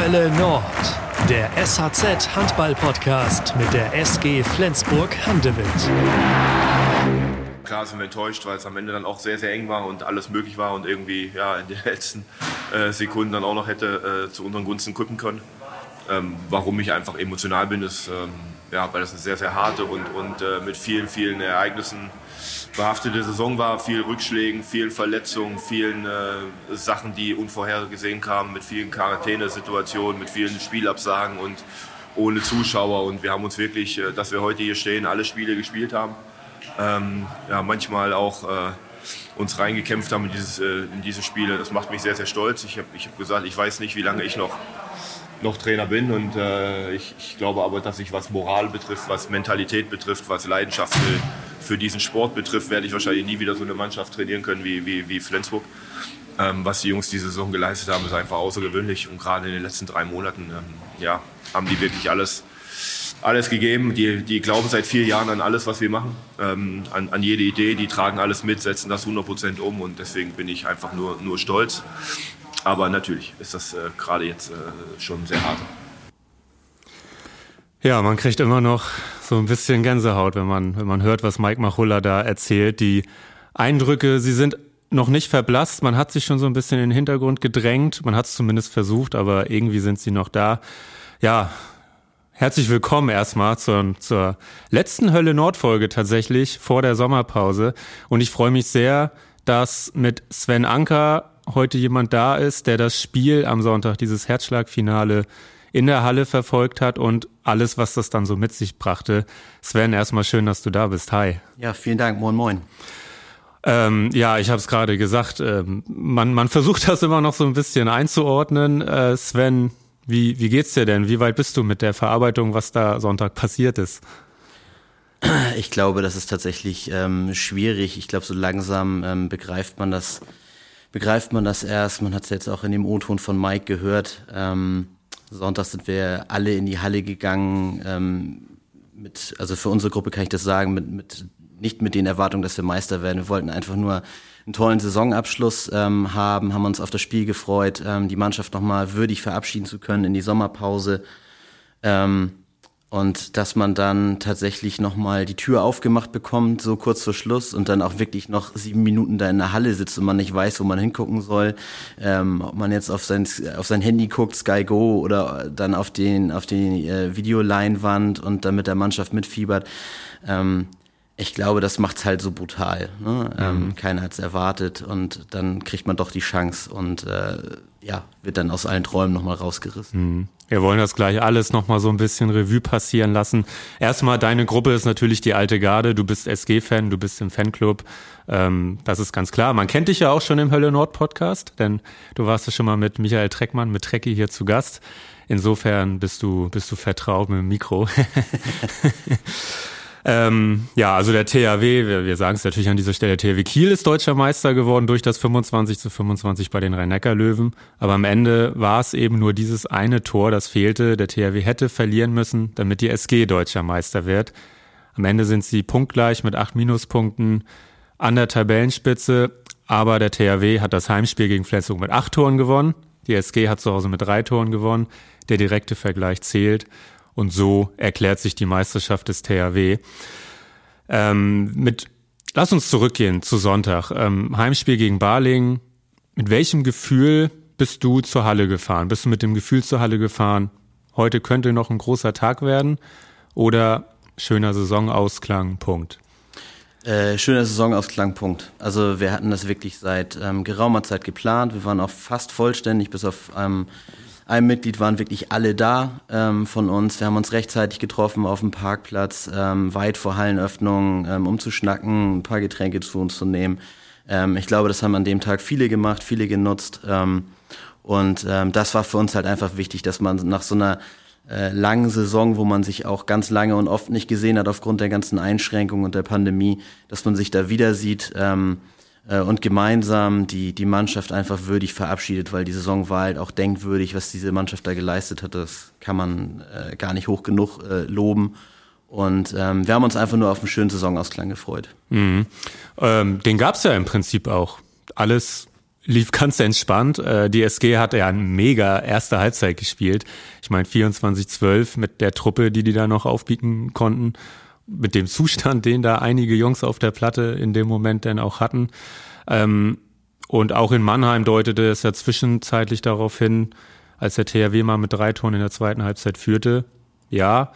Hölle Nord, der SHZ Handball-Podcast mit der SG Flensburg Handewitt. Klar sind wir enttäuscht, weil es am Ende dann auch sehr, sehr eng war und alles möglich war und irgendwie ja, in den letzten äh, Sekunden dann auch noch hätte äh, zu unseren Gunsten kippen können. Ähm, warum ich einfach emotional bin, ist, ähm, ja, weil das eine sehr, sehr harte und, und äh, mit vielen, vielen Ereignissen behaftete Saison war. Viel Rückschlägen, vielen Verletzungen, vielen äh, Sachen, die unvorhergesehen kamen, mit vielen Quarantänesituationen, mit vielen Spielabsagen und ohne Zuschauer. Und wir haben uns wirklich, äh, dass wir heute hier stehen, alle Spiele gespielt haben. Ähm, ja, manchmal auch äh, uns reingekämpft haben in, dieses, äh, in diese Spiele. Das macht mich sehr, sehr stolz. Ich habe ich hab gesagt, ich weiß nicht, wie lange ich noch noch Trainer bin und äh, ich, ich, glaube aber, dass ich was Moral betrifft, was Mentalität betrifft, was Leidenschaft für, für diesen Sport betrifft, werde ich wahrscheinlich nie wieder so eine Mannschaft trainieren können wie, wie, wie Flensburg. Ähm, was die Jungs diese Saison geleistet haben, ist einfach außergewöhnlich und gerade in den letzten drei Monaten ähm, ja, haben die wirklich alles, alles gegeben. Die, die glauben seit vier Jahren an alles, was wir machen, ähm, an, an jede Idee, die tragen alles mit, setzen das 100 Prozent um und deswegen bin ich einfach nur, nur stolz. Aber natürlich ist das äh, gerade jetzt äh, schon sehr hart. Ja, man kriegt immer noch so ein bisschen Gänsehaut, wenn man, wenn man hört, was Mike Machulla da erzählt. Die Eindrücke, sie sind noch nicht verblasst. Man hat sich schon so ein bisschen in den Hintergrund gedrängt. Man hat es zumindest versucht, aber irgendwie sind sie noch da. Ja, herzlich willkommen erstmal zur, zur letzten Hölle Nord Folge tatsächlich vor der Sommerpause. Und ich freue mich sehr, dass mit Sven Anker heute jemand da ist, der das Spiel am Sonntag, dieses Herzschlagfinale in der Halle verfolgt hat und alles, was das dann so mit sich brachte. Sven, erstmal schön, dass du da bist. Hi. Ja, vielen Dank. Moin, moin. Ähm, ja, ich habe es gerade gesagt. Ähm, man, man versucht das immer noch so ein bisschen einzuordnen. Äh, Sven, wie, wie geht's dir denn? Wie weit bist du mit der Verarbeitung, was da Sonntag passiert ist? Ich glaube, das ist tatsächlich ähm, schwierig. Ich glaube, so langsam ähm, begreift man das begreift man das erst. Man hat es jetzt auch in dem O-Ton von Mike gehört. Ähm, Sonntag sind wir alle in die Halle gegangen. Ähm, mit, also für unsere Gruppe kann ich das sagen, mit, mit, nicht mit den Erwartungen, dass wir Meister werden. Wir wollten einfach nur einen tollen Saisonabschluss ähm, haben, haben uns auf das Spiel gefreut, ähm, die Mannschaft nochmal würdig verabschieden zu können in die Sommerpause. Ähm, und dass man dann tatsächlich nochmal die Tür aufgemacht bekommt, so kurz vor Schluss und dann auch wirklich noch sieben Minuten da in der Halle sitzt und man nicht weiß, wo man hingucken soll, ähm, ob man jetzt auf sein, auf sein Handy guckt, Sky Go oder dann auf den, auf die äh, Videoleinwand und dann mit der Mannschaft mitfiebert. Ähm, ich glaube, das macht's halt so brutal. Ne? Ähm, mhm. Keiner hat's erwartet und dann kriegt man doch die Chance und äh, ja, wird dann aus allen Träumen nochmal rausgerissen. Mhm. Wir wollen das gleich alles nochmal so ein bisschen Revue passieren lassen. Erstmal, deine Gruppe ist natürlich die alte Garde. Du bist SG-Fan, du bist im Fanclub. Ähm, das ist ganz klar. Man kennt dich ja auch schon im Hölle Nord Podcast, denn du warst ja schon mal mit Michael Treckmann, mit Trecki hier zu Gast. Insofern bist du, bist du vertraut mit dem Mikro. Ähm, ja, also der THW, wir, wir sagen es natürlich an dieser Stelle, THW Kiel ist deutscher Meister geworden durch das 25 zu 25 bei den Rhein-Neckar-Löwen. Aber am Ende war es eben nur dieses eine Tor, das fehlte. Der THW hätte verlieren müssen, damit die SG deutscher Meister wird. Am Ende sind sie punktgleich mit acht Minuspunkten an der Tabellenspitze. Aber der THW hat das Heimspiel gegen Flensburg mit acht Toren gewonnen. Die SG hat zu Hause mit drei Toren gewonnen. Der direkte Vergleich zählt. Und so erklärt sich die Meisterschaft des THW. Ähm, mit, lass uns zurückgehen zu Sonntag. Ähm, Heimspiel gegen Barling. Mit welchem Gefühl bist du zur Halle gefahren? Bist du mit dem Gefühl zur Halle gefahren? Heute könnte noch ein großer Tag werden oder schöner Saisonausklang, Punkt. Äh, schöner Saisonausklang, Punkt. Also wir hatten das wirklich seit ähm, geraumer Zeit geplant. Wir waren auch fast vollständig, bis auf ähm, ein Mitglied waren wirklich alle da ähm, von uns. Wir haben uns rechtzeitig getroffen auf dem Parkplatz, ähm, weit vor Hallenöffnung, ähm, um zu schnacken, ein paar Getränke zu uns zu nehmen. Ähm, ich glaube, das haben an dem Tag viele gemacht, viele genutzt. Ähm, und ähm, das war für uns halt einfach wichtig, dass man nach so einer äh, langen Saison, wo man sich auch ganz lange und oft nicht gesehen hat aufgrund der ganzen Einschränkungen und der Pandemie, dass man sich da wieder sieht. Ähm, äh, und gemeinsam die, die Mannschaft einfach würdig verabschiedet, weil die Saison war halt auch denkwürdig, was diese Mannschaft da geleistet hat. Das kann man äh, gar nicht hoch genug äh, loben. Und ähm, wir haben uns einfach nur auf einen schönen Saisonausklang gefreut. Mhm. Ähm, den gab es ja im Prinzip auch. Alles lief ganz entspannt. Äh, die SG hatte ja eine mega erste Halbzeit gespielt. Ich meine 24-12 mit der Truppe, die die da noch aufbieten konnten, mit dem Zustand, den da einige Jungs auf der Platte in dem Moment dann auch hatten. Ähm, und auch in Mannheim deutete es ja zwischenzeitlich darauf hin, als der THW mal mit drei Toren in der zweiten Halbzeit führte. Ja,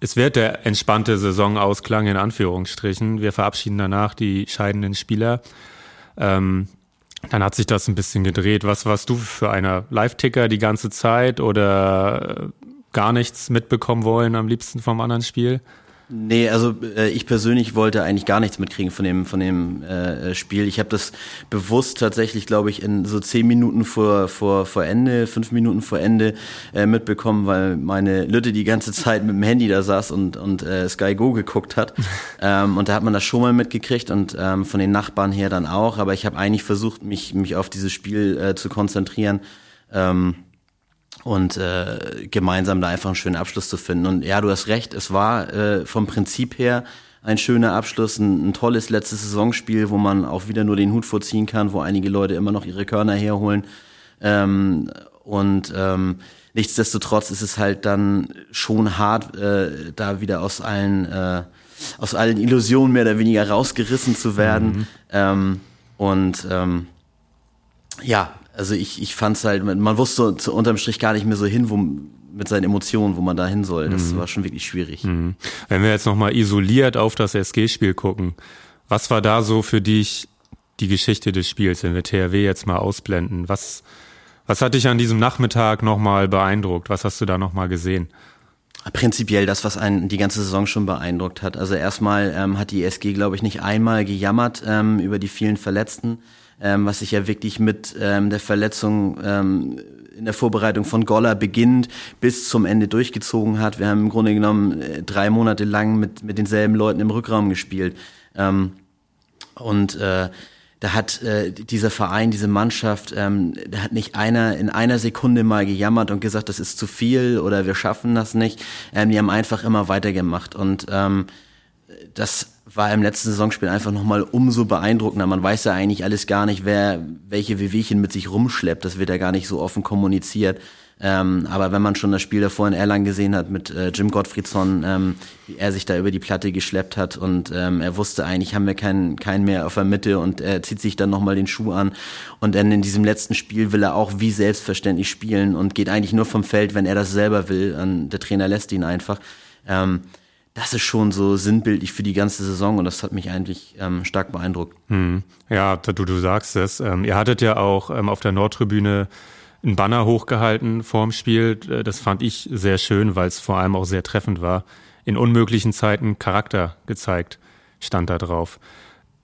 es wird der entspannte Saisonausklang in Anführungsstrichen. Wir verabschieden danach die scheidenden Spieler. Ähm, dann hat sich das ein bisschen gedreht. Was warst du für einer Live-Ticker die ganze Zeit oder gar nichts mitbekommen wollen am liebsten vom anderen Spiel? Nee, also äh, ich persönlich wollte eigentlich gar nichts mitkriegen von dem von dem äh, Spiel. Ich habe das bewusst tatsächlich, glaube ich, in so zehn Minuten vor vor vor Ende, fünf Minuten vor Ende äh, mitbekommen, weil meine Lütte die ganze Zeit mit dem Handy da saß und und äh, Sky Go geguckt hat. ähm, und da hat man das schon mal mitgekriegt und ähm, von den Nachbarn her dann auch. Aber ich habe eigentlich versucht, mich mich auf dieses Spiel äh, zu konzentrieren. Ähm, und äh, gemeinsam da einfach einen schönen Abschluss zu finden. Und ja, du hast recht, es war äh, vom Prinzip her ein schöner Abschluss, ein, ein tolles letztes Saisonspiel, wo man auch wieder nur den Hut vorziehen kann, wo einige Leute immer noch ihre Körner herholen. Ähm, und ähm, nichtsdestotrotz ist es halt dann schon hart, äh, da wieder aus allen äh, aus allen Illusionen mehr oder weniger rausgerissen zu werden. Mhm. Ähm, und ähm, ja, also ich, ich fand es halt, man wusste zu, unterm Strich gar nicht mehr so hin, wo mit seinen Emotionen, wo man da hin soll. Das mhm. war schon wirklich schwierig. Mhm. Wenn wir jetzt nochmal isoliert auf das SG-Spiel gucken, was war da so für dich die Geschichte des Spiels, wenn wir THW jetzt mal ausblenden? Was, was hat dich an diesem Nachmittag nochmal beeindruckt? Was hast du da nochmal gesehen? Prinzipiell das, was einen die ganze Saison schon beeindruckt hat. Also erstmal ähm, hat die SG, glaube ich, nicht einmal gejammert ähm, über die vielen Verletzten ähm, was sich ja wirklich mit ähm, der Verletzung ähm, in der Vorbereitung von Goller beginnt bis zum Ende durchgezogen hat. Wir haben im Grunde genommen äh, drei Monate lang mit, mit denselben Leuten im Rückraum gespielt. Ähm, und äh, da hat äh, dieser Verein, diese Mannschaft, ähm, da hat nicht einer in einer Sekunde mal gejammert und gesagt, das ist zu viel oder wir schaffen das nicht. Ähm, die haben einfach immer weitergemacht und ähm, das war im letzten Saisonspiel einfach nochmal umso beeindruckender. Man weiß ja eigentlich alles gar nicht, wer welche Wehwehchen mit sich rumschleppt. Das wird ja gar nicht so offen kommuniziert. Ähm, aber wenn man schon das Spiel davor in Erlangen gesehen hat mit äh, Jim Gottfriedson, ähm, wie er sich da über die Platte geschleppt hat und ähm, er wusste eigentlich, haben wir keinen keinen mehr auf der Mitte und er zieht sich dann nochmal den Schuh an und dann in diesem letzten Spiel will er auch wie selbstverständlich spielen und geht eigentlich nur vom Feld, wenn er das selber will. Und der Trainer lässt ihn einfach. Ähm, das ist schon so sinnbildlich für die ganze Saison und das hat mich eigentlich ähm, stark beeindruckt. Hm. Ja, du, du sagst es. Ähm, ihr hattet ja auch ähm, auf der Nordtribüne ein Banner hochgehalten vorm Spiel. Äh, das fand ich sehr schön, weil es vor allem auch sehr treffend war. In unmöglichen Zeiten Charakter gezeigt, stand da drauf.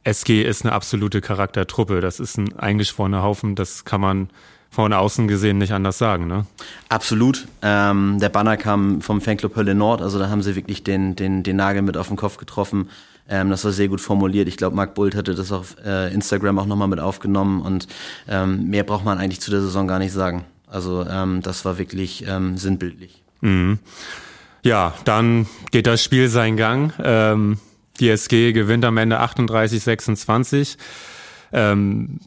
SG ist eine absolute Charaktertruppe. Das ist ein eingeschworener Haufen. Das kann man von außen gesehen nicht anders sagen, ne? Absolut. Ähm, der Banner kam vom Fanclub Hölle Nord, also da haben sie wirklich den, den, den Nagel mit auf den Kopf getroffen. Ähm, das war sehr gut formuliert. Ich glaube, Marc Bult hatte das auf äh, Instagram auch nochmal mit aufgenommen und ähm, mehr braucht man eigentlich zu der Saison gar nicht sagen. Also ähm, das war wirklich ähm, sinnbildlich. Mhm. Ja, dann geht das Spiel seinen Gang. Ähm, die SG gewinnt am Ende 38-26. Ähm,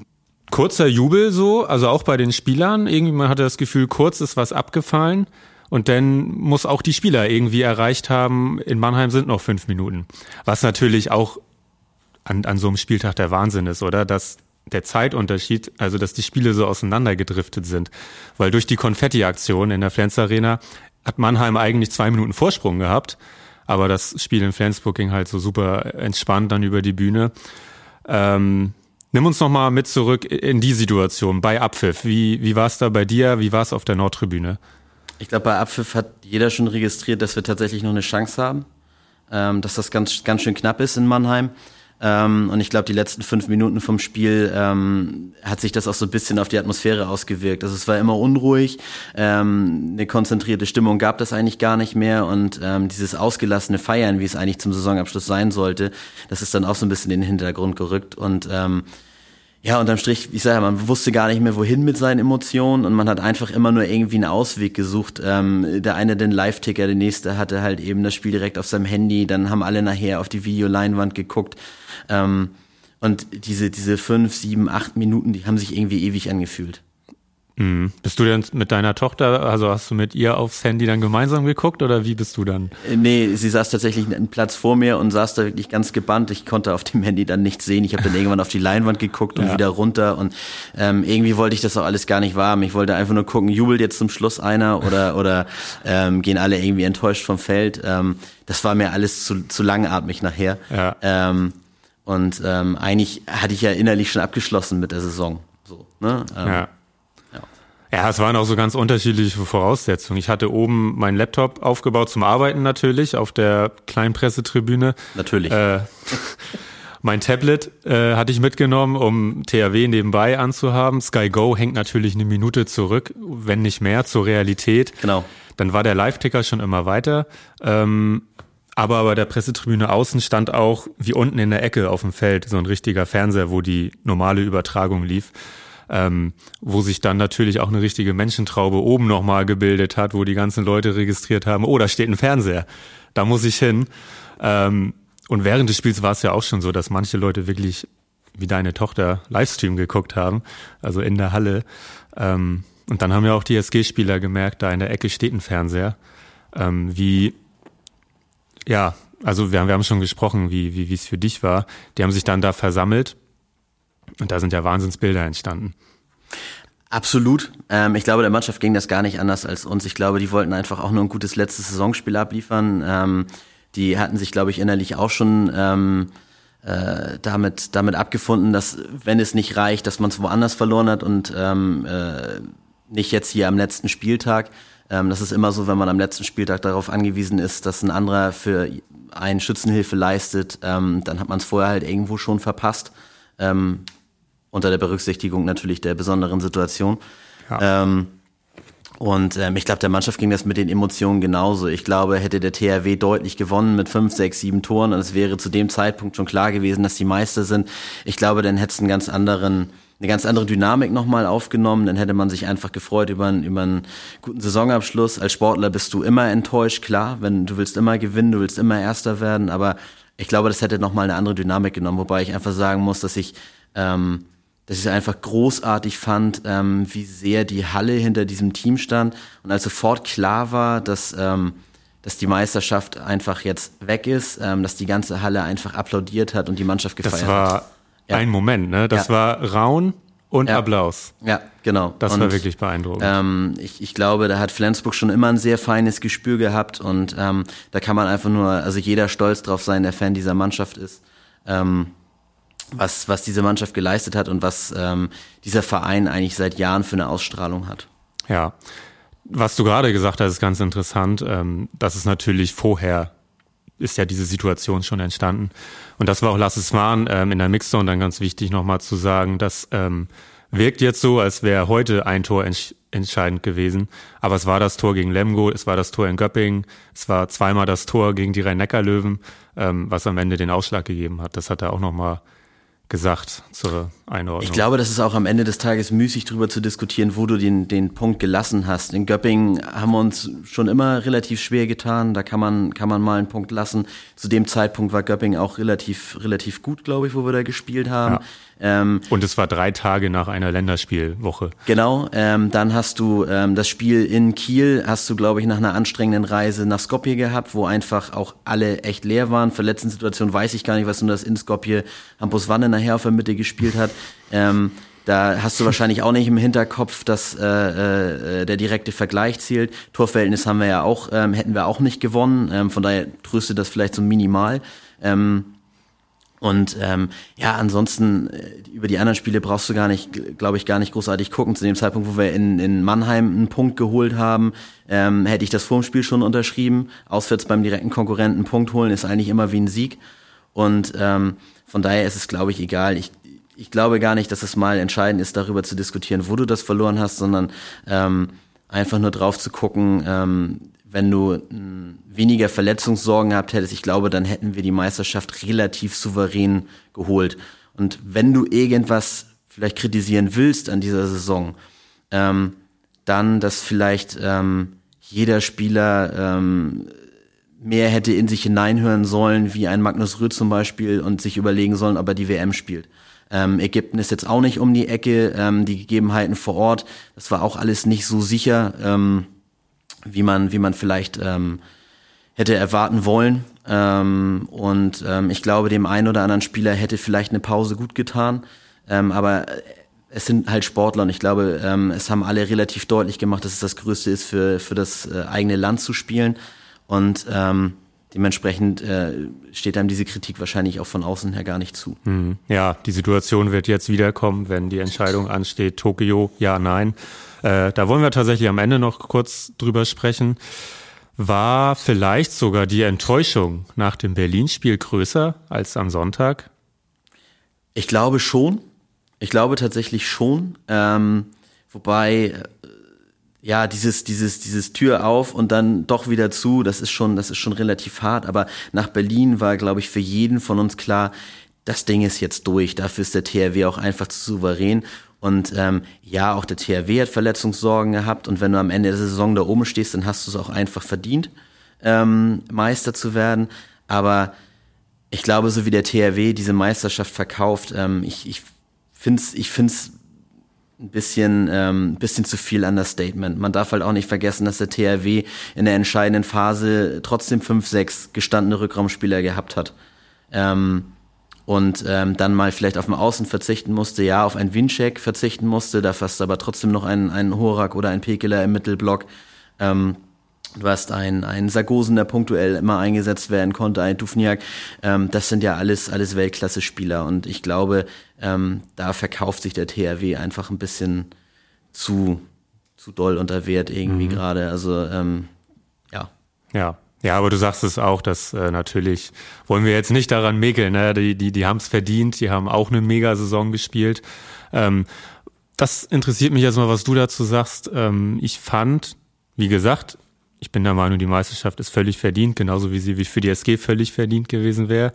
kurzer Jubel so, also auch bei den Spielern. Irgendwie man hatte das Gefühl, kurz ist was abgefallen. Und dann muss auch die Spieler irgendwie erreicht haben, in Mannheim sind noch fünf Minuten. Was natürlich auch an, an so einem Spieltag der Wahnsinn ist, oder? Dass der Zeitunterschied, also dass die Spiele so auseinandergedriftet sind. Weil durch die Konfetti-Aktion in der Flens Arena hat Mannheim eigentlich zwei Minuten Vorsprung gehabt. Aber das Spiel in Flensburg ging halt so super entspannt dann über die Bühne. Ähm, Nimm uns noch mal mit zurück in die Situation bei Abpfiff. Wie, wie war es da bei dir? Wie war es auf der Nordtribüne? Ich glaube, bei Abpfiff hat jeder schon registriert, dass wir tatsächlich noch eine Chance haben, ähm, dass das ganz, ganz schön knapp ist in Mannheim. Ähm, und ich glaube, die letzten fünf Minuten vom Spiel ähm, hat sich das auch so ein bisschen auf die Atmosphäre ausgewirkt. Also es war immer unruhig, ähm, eine konzentrierte Stimmung gab es eigentlich gar nicht mehr und ähm, dieses ausgelassene Feiern, wie es eigentlich zum Saisonabschluss sein sollte, das ist dann auch so ein bisschen in den Hintergrund gerückt und ähm, ja, unterm Strich, ich sage, man wusste gar nicht mehr, wohin mit seinen Emotionen und man hat einfach immer nur irgendwie einen Ausweg gesucht. Ähm, der eine den Live-Ticker, der nächste hatte halt eben das Spiel direkt auf seinem Handy, dann haben alle nachher auf die Videoleinwand geguckt. Ähm, und diese, diese fünf, sieben, acht Minuten, die haben sich irgendwie ewig angefühlt. Mhm. Bist du denn mit deiner Tochter, also hast du mit ihr aufs Handy dann gemeinsam geguckt oder wie bist du dann? Äh, nee, sie saß tatsächlich einen Platz vor mir und saß da wirklich ganz gebannt. Ich konnte auf dem Handy dann nichts sehen. Ich habe dann irgendwann auf die Leinwand geguckt und ja. wieder runter und ähm, irgendwie wollte ich das auch alles gar nicht wahrhaben. Ich wollte einfach nur gucken, jubelt jetzt zum Schluss einer oder oder ähm, gehen alle irgendwie enttäuscht vom Feld. Ähm, das war mir alles zu, zu langatmig nachher. Ja. Ähm, und ähm, eigentlich hatte ich ja innerlich schon abgeschlossen mit der Saison. So, ne? Ähm, ja. Ja, es waren auch so ganz unterschiedliche Voraussetzungen. Ich hatte oben meinen Laptop aufgebaut zum Arbeiten natürlich auf der kleinen Pressetribüne. Natürlich. Äh, mein Tablet äh, hatte ich mitgenommen, um THW nebenbei anzuhaben. Sky Go hängt natürlich eine Minute zurück, wenn nicht mehr, zur Realität. Genau. Dann war der Live-Ticker schon immer weiter. Ähm, aber bei der Pressetribüne außen stand auch, wie unten in der Ecke auf dem Feld, so ein richtiger Fernseher, wo die normale Übertragung lief ähm, wo sich dann natürlich auch eine richtige Menschentraube oben nochmal gebildet hat, wo die ganzen Leute registriert haben, oh, da steht ein Fernseher, da muss ich hin. Ähm, und während des Spiels war es ja auch schon so, dass manche Leute wirklich wie deine Tochter Livestream geguckt haben, also in der Halle. Ähm, und dann haben ja auch die SG-Spieler gemerkt, da in der Ecke steht ein Fernseher. Ähm, wie, ja, also wir haben, wir haben schon gesprochen, wie, wie, wie es für dich war. Die haben sich dann da versammelt und da sind ja Wahnsinnsbilder entstanden. Absolut. Ähm, ich glaube, der Mannschaft ging das gar nicht anders als uns. Ich glaube, die wollten einfach auch nur ein gutes letztes Saisonspiel abliefern. Ähm, die hatten sich, glaube ich, innerlich auch schon ähm, äh, damit, damit abgefunden, dass wenn es nicht reicht, dass man es woanders verloren hat und ähm, äh, nicht jetzt hier am letzten Spieltag. Ähm, das ist immer so, wenn man am letzten Spieltag darauf angewiesen ist, dass ein anderer für einen Schützenhilfe leistet, ähm, dann hat man es vorher halt irgendwo schon verpasst. Ähm, unter der Berücksichtigung natürlich der besonderen Situation. Ja. Ähm, und ähm, ich glaube, der Mannschaft ging das mit den Emotionen genauso. Ich glaube, hätte der THW deutlich gewonnen mit fünf, sechs, sieben Toren und es wäre zu dem Zeitpunkt schon klar gewesen, dass die Meister sind. Ich glaube, dann hätte es einen ganz anderen, eine ganz andere Dynamik nochmal aufgenommen. Dann hätte man sich einfach gefreut über einen, über einen guten Saisonabschluss. Als Sportler bist du immer enttäuscht, klar, wenn du willst immer gewinnen, du willst immer Erster werden. Aber ich glaube, das hätte nochmal eine andere Dynamik genommen. Wobei ich einfach sagen muss, dass ich ähm, dass ich es einfach großartig fand, ähm, wie sehr die Halle hinter diesem Team stand. Und als sofort klar war, dass, ähm, dass die Meisterschaft einfach jetzt weg ist, ähm, dass die ganze Halle einfach applaudiert hat und die Mannschaft gefeiert hat. Das war hat. Ja. ein Moment, ne? Das ja. war Raun und ja. Applaus. Ja, genau. Das und, war wirklich beeindruckend. Ähm, ich, ich glaube, da hat Flensburg schon immer ein sehr feines Gespür gehabt und ähm, da kann man einfach nur, also jeder stolz drauf sein, der Fan dieser Mannschaft ist. Ähm, was, was diese Mannschaft geleistet hat und was ähm, dieser Verein eigentlich seit Jahren für eine Ausstrahlung hat. Ja, was du gerade gesagt hast, ist ganz interessant. Ähm, das ist natürlich vorher ist ja diese Situation schon entstanden. Und das war auch Lasses Wahn ähm, in der Mixzone dann ganz wichtig nochmal zu sagen, das ähm, wirkt jetzt so, als wäre heute ein Tor entsch entscheidend gewesen. Aber es war das Tor gegen Lemgo, es war das Tor in Göppingen, es war zweimal das Tor gegen die Rhein-Neckar-Löwen, ähm, was am Ende den Ausschlag gegeben hat. Das hat er auch nochmal gesagt zur Einordnung. Ich glaube, das ist auch am Ende des Tages müßig darüber zu diskutieren, wo du den, den Punkt gelassen hast. In Göppingen haben wir uns schon immer relativ schwer getan. Da kann man, kann man mal einen Punkt lassen. Zu dem Zeitpunkt war Göppingen auch relativ, relativ gut, glaube ich, wo wir da gespielt haben. Ja. Ähm, und es war drei Tage nach einer Länderspielwoche. Genau. Ähm, dann hast du ähm, das Spiel in Kiel, hast du, glaube ich, nach einer anstrengenden Reise nach Skopje gehabt, wo einfach auch alle echt leer waren. Verletzten weiß ich gar nicht, was du das in Skopje Hampus Wanne nachher auf der Mitte gespielt hat. Ähm, da hast du wahrscheinlich auch nicht im Hinterkopf, dass äh, äh, der direkte Vergleich zählt. Torverhältnis haben wir ja auch, ähm, hätten wir auch nicht gewonnen. Ähm, von daher tröstet das vielleicht so minimal. Ähm, und ähm, ja, ansonsten äh, über die anderen Spiele brauchst du gar nicht, glaube ich, gar nicht großartig gucken. Zu dem Zeitpunkt, wo wir in, in Mannheim einen Punkt geholt haben, ähm, hätte ich das vor dem Spiel schon unterschrieben. Auswärts beim direkten Konkurrenten einen Punkt holen ist eigentlich immer wie ein Sieg. Und ähm, von daher ist es, glaube ich, egal. Ich, ich glaube gar nicht, dass es mal entscheidend ist, darüber zu diskutieren, wo du das verloren hast, sondern ähm, einfach nur drauf zu gucken, ähm, wenn du hm, weniger Verletzungssorgen gehabt hättest, ich glaube, dann hätten wir die Meisterschaft relativ souverän geholt. Und wenn du irgendwas vielleicht kritisieren willst an dieser Saison, ähm, dann, dass vielleicht ähm, jeder Spieler ähm, mehr hätte in sich hineinhören sollen, wie ein Magnus Rüth zum Beispiel, und sich überlegen sollen, ob er die WM spielt. Ähm, Ägypten ist jetzt auch nicht um die Ecke, ähm, die Gegebenheiten vor Ort, das war auch alles nicht so sicher, ähm, wie man, wie man vielleicht ähm, hätte erwarten wollen. Ähm, und ähm, ich glaube, dem einen oder anderen Spieler hätte vielleicht eine Pause gut getan. Ähm, aber es sind halt Sportler und ich glaube, ähm, es haben alle relativ deutlich gemacht, dass es das Größte ist, für, für das äh, eigene Land zu spielen. Und ähm, dementsprechend äh, steht einem diese Kritik wahrscheinlich auch von außen her gar nicht zu. Mhm. Ja, die Situation wird jetzt wiederkommen, wenn die Entscheidung ansteht, Tokio, ja, nein. Äh, da wollen wir tatsächlich am Ende noch kurz drüber sprechen. War vielleicht sogar die Enttäuschung nach dem Berlin-Spiel größer als am Sonntag? Ich glaube schon. Ich glaube tatsächlich schon. Ähm, wobei, äh, ja, dieses, dieses, dieses Tür auf und dann doch wieder zu, das ist schon, das ist schon relativ hart. Aber nach Berlin war, glaube ich, für jeden von uns klar, das Ding ist jetzt durch. Dafür ist der THW auch einfach zu souverän. Und ähm, ja, auch der THW hat Verletzungssorgen gehabt. Und wenn du am Ende der Saison da oben stehst, dann hast du es auch einfach verdient, ähm, Meister zu werden. Aber ich glaube, so wie der THW diese Meisterschaft verkauft, ähm, ich, ich finde es ich find's ein bisschen, ähm, bisschen zu viel Understatement. Man darf halt auch nicht vergessen, dass der THW in der entscheidenden Phase trotzdem fünf, sechs gestandene Rückraumspieler gehabt hat. Ähm, und ähm, dann mal vielleicht auf dem Außen verzichten musste, ja, auf einen Wincheck verzichten musste, da fast aber trotzdem noch einen, einen Horak oder einen Pekeler im Mittelblock. Ähm, Du hast einen, einen Sargosen, der punktuell immer eingesetzt werden konnte, ein Dufniak. Ähm, das sind ja alles, alles Weltklasse-Spieler. Und ich glaube, ähm, da verkauft sich der THW einfach ein bisschen zu, zu doll unter Wert irgendwie mhm. gerade. Also, ähm, ja. Ja. Ja, aber du sagst es auch, dass äh, natürlich wollen wir jetzt nicht daran mäkeln. Ne? Die, die, die haben es verdient, die haben auch eine Mega-Saison gespielt. Ähm, das interessiert mich erstmal, was du dazu sagst. Ähm, ich fand, wie gesagt, ich bin der Meinung, die Meisterschaft ist völlig verdient, genauso wie sie wie für die SG völlig verdient gewesen wäre.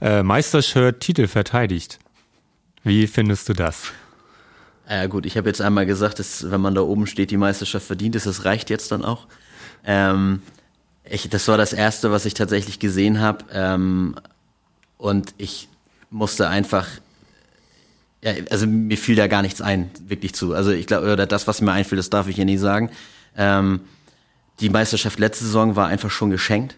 Äh, Meistershirt Titel verteidigt. Wie findest du das? Ja gut, ich habe jetzt einmal gesagt, dass wenn man da oben steht, die Meisterschaft verdient ist, das reicht jetzt dann auch. Ähm, ich, das war das erste, was ich tatsächlich gesehen habe. Ähm, und ich musste einfach, ja, also mir fiel da gar nichts ein, wirklich zu. Also ich glaube, oder das, was mir einfällt, das darf ich ja nie sagen. Ähm, die Meisterschaft letzte Saison war einfach schon geschenkt.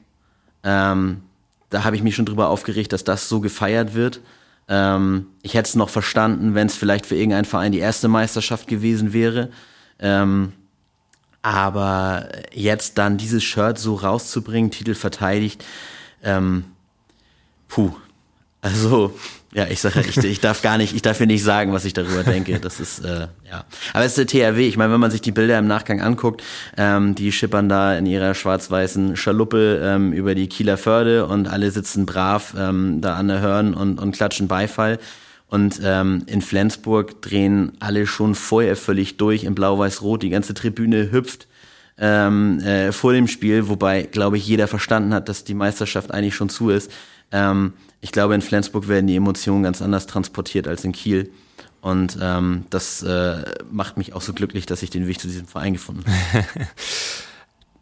Ähm, da habe ich mich schon drüber aufgeregt, dass das so gefeiert wird. Ähm, ich hätte es noch verstanden, wenn es vielleicht für irgendeinen Verein die erste Meisterschaft gewesen wäre. Ähm, aber jetzt dann dieses Shirt so rauszubringen, Titel verteidigt, ähm, puh. Also ja, ich sage, ich, ich darf gar nicht, ich darf hier nicht sagen, was ich darüber denke. Das ist, äh, ja. Aber es ist der THW. Ich meine, wenn man sich die Bilder im Nachgang anguckt, ähm, die schippern da in ihrer schwarz-weißen Schaluppe ähm, über die Kieler Förde und alle sitzen brav ähm, da an der Hörn und, und klatschen Beifall. Und ähm, in Flensburg drehen alle schon vorher völlig durch in Blau-Weiß-Rot. Die ganze Tribüne hüpft ähm, äh, vor dem Spiel, wobei, glaube ich, jeder verstanden hat, dass die Meisterschaft eigentlich schon zu ist. Ähm, ich glaube, in Flensburg werden die Emotionen ganz anders transportiert als in Kiel. Und ähm, das äh, macht mich auch so glücklich, dass ich den Weg zu diesem Verein gefunden habe.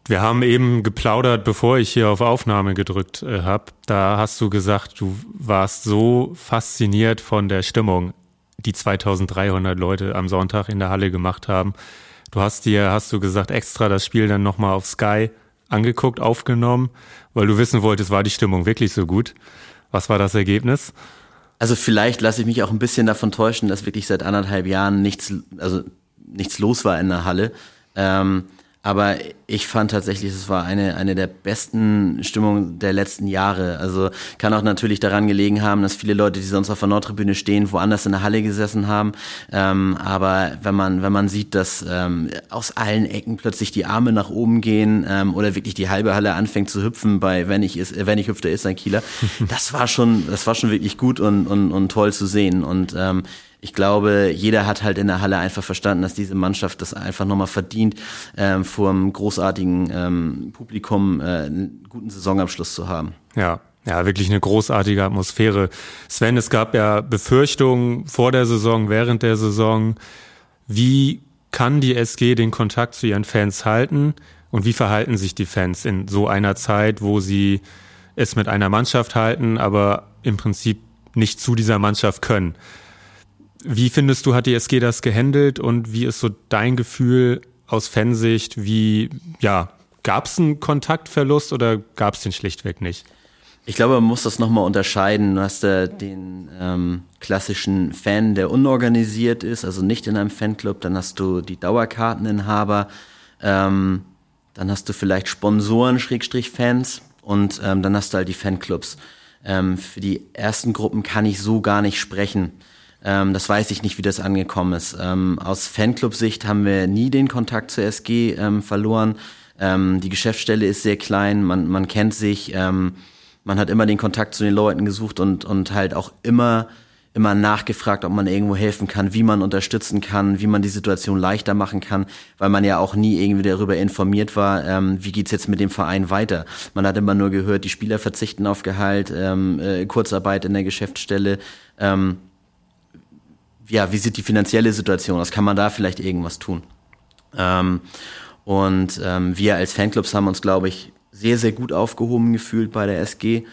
Wir haben eben geplaudert, bevor ich hier auf Aufnahme gedrückt äh, habe. Da hast du gesagt, du warst so fasziniert von der Stimmung, die 2300 Leute am Sonntag in der Halle gemacht haben. Du hast dir, hast du gesagt, extra das Spiel dann nochmal auf Sky angeguckt, aufgenommen, weil du wissen wolltest, war die Stimmung wirklich so gut? Was war das Ergebnis? Also vielleicht lasse ich mich auch ein bisschen davon täuschen, dass wirklich seit anderthalb Jahren nichts, also nichts los war in der Halle. Ähm, aber ich fand tatsächlich, es war eine, eine der besten Stimmungen der letzten Jahre. Also kann auch natürlich daran gelegen haben, dass viele Leute, die sonst auf der Nordtribüne stehen, woanders in der Halle gesessen haben. Ähm, aber wenn man, wenn man sieht, dass ähm, aus allen Ecken plötzlich die Arme nach oben gehen ähm, oder wirklich die halbe Halle anfängt zu hüpfen bei Wenn ich ist, äh, wenn ich hüpfte, ist ein Kieler, das war schon, das war schon wirklich gut und, und, und toll zu sehen. Und ähm, ich glaube, jeder hat halt in der Halle einfach verstanden, dass diese Mannschaft das einfach nochmal verdient, ähm, vor einem großartigen ähm, Publikum äh, einen guten Saisonabschluss zu haben. Ja, ja, wirklich eine großartige Atmosphäre. Sven, es gab ja Befürchtungen vor der Saison, während der Saison. Wie kann die SG den Kontakt zu ihren Fans halten? Und wie verhalten sich die Fans in so einer Zeit, wo sie es mit einer Mannschaft halten, aber im Prinzip nicht zu dieser Mannschaft können? Wie findest du, hat die SG das gehandelt und wie ist so dein Gefühl aus Fansicht? Wie, ja, gab es einen Kontaktverlust oder gab es den schlichtweg nicht? Ich glaube, man muss das nochmal unterscheiden. Du hast da den ähm, klassischen Fan, der unorganisiert ist, also nicht in einem Fanclub. Dann hast du die Dauerkarteninhaber. Ähm, dann hast du vielleicht Sponsoren, Schrägstrich Fans. Und ähm, dann hast du halt die Fanclubs. Ähm, für die ersten Gruppen kann ich so gar nicht sprechen. Ähm, das weiß ich nicht, wie das angekommen ist. Ähm, aus Fanclub-Sicht haben wir nie den Kontakt zur SG ähm, verloren. Ähm, die Geschäftsstelle ist sehr klein, man, man kennt sich, ähm, man hat immer den Kontakt zu den Leuten gesucht und, und halt auch immer immer nachgefragt, ob man irgendwo helfen kann, wie man unterstützen kann, wie man die Situation leichter machen kann, weil man ja auch nie irgendwie darüber informiert war, ähm, wie geht's jetzt mit dem Verein weiter. Man hat immer nur gehört, die Spieler verzichten auf Gehalt, äh, Kurzarbeit in der Geschäftsstelle. Ähm, ja, wie sieht die finanzielle Situation aus? Kann man da vielleicht irgendwas tun? Ähm, und ähm, wir als Fanclubs haben uns, glaube ich, sehr, sehr gut aufgehoben gefühlt bei der SG.